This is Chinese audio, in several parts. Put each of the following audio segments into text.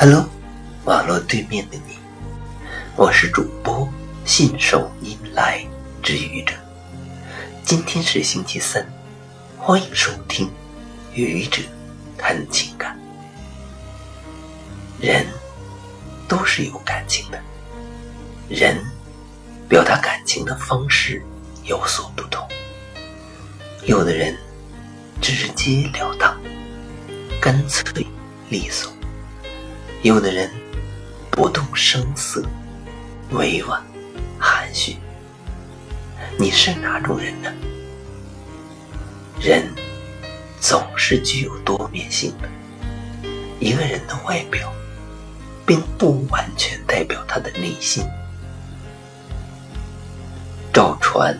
Hello，网络对面的你，我是主播信手拈来之愚者。今天是星期三，欢迎收听愚者谈情感。人都是有感情的，人表达感情的方式有所不同。有的人直截了当，干脆利索。有的人不动声色，委婉含蓄。你是哪种人呢？人总是具有多面性的。一个人的外表，并不完全代表他的内心。赵传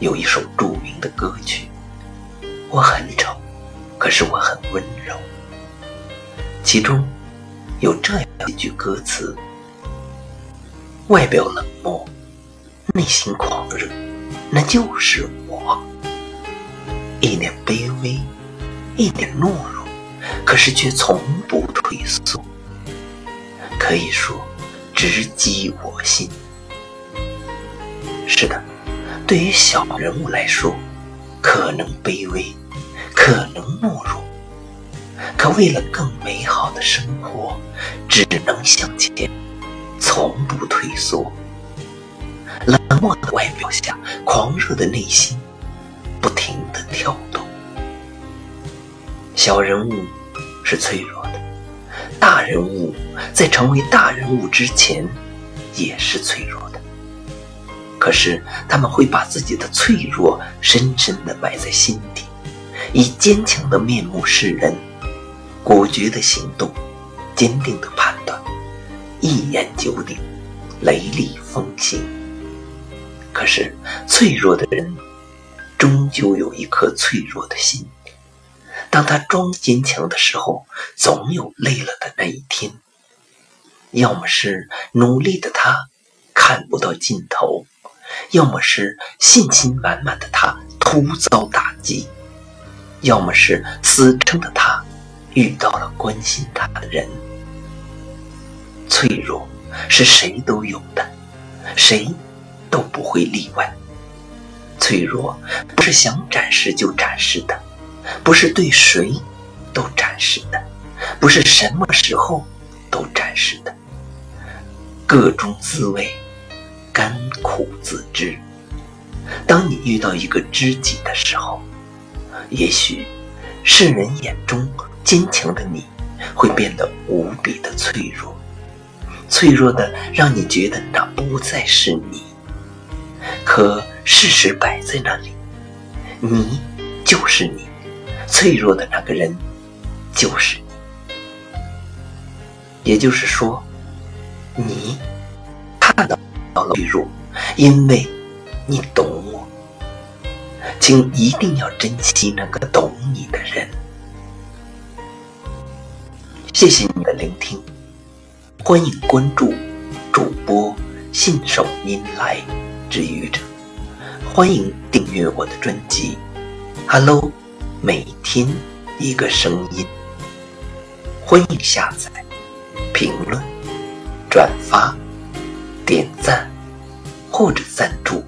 有一首著名的歌曲：“我很丑，可是我很温柔。”其中。有这样一句歌词：外表冷漠，内心狂热，那就是我。一点卑微，一点懦弱，可是却从不退缩。可以说，直击我心。是的，对于小人物来说，可能卑微，可能懦。可为了更美好的生活，只能向前，从不退缩。冷漠的外表下，狂热的内心不停的跳动。小人物是脆弱的，大人物在成为大人物之前也是脆弱的。可是他们会把自己的脆弱深深的埋在心底，以坚强的面目示人。果决的行动，坚定的判断，一言九鼎，雷厉风行。可是，脆弱的人终究有一颗脆弱的心。当他装坚强的时候，总有累了的那一天。要么是努力的他看不到尽头，要么是信心满满的他突遭打击，要么是死撑的他。遇到了关心他的人，脆弱是谁都有的，谁都不会例外。脆弱不是想展示就展示的，不是对谁都展示的，不是什么时候都展示的。各种滋味，甘苦自知。当你遇到一个知己的时候，也许世人眼中。坚强的你，会变得无比的脆弱，脆弱的让你觉得那不再是你。可事实摆在那里，你就是你，脆弱的那个人就是你。也就是说，你看到了脆弱，因为你懂我。请一定要珍惜那个懂你的人。谢谢你的聆听，欢迎关注主播信手拈来之愚者，欢迎订阅我的专辑。Hello，每天一个声音，欢迎下载、评论、转发、点赞或者赞助。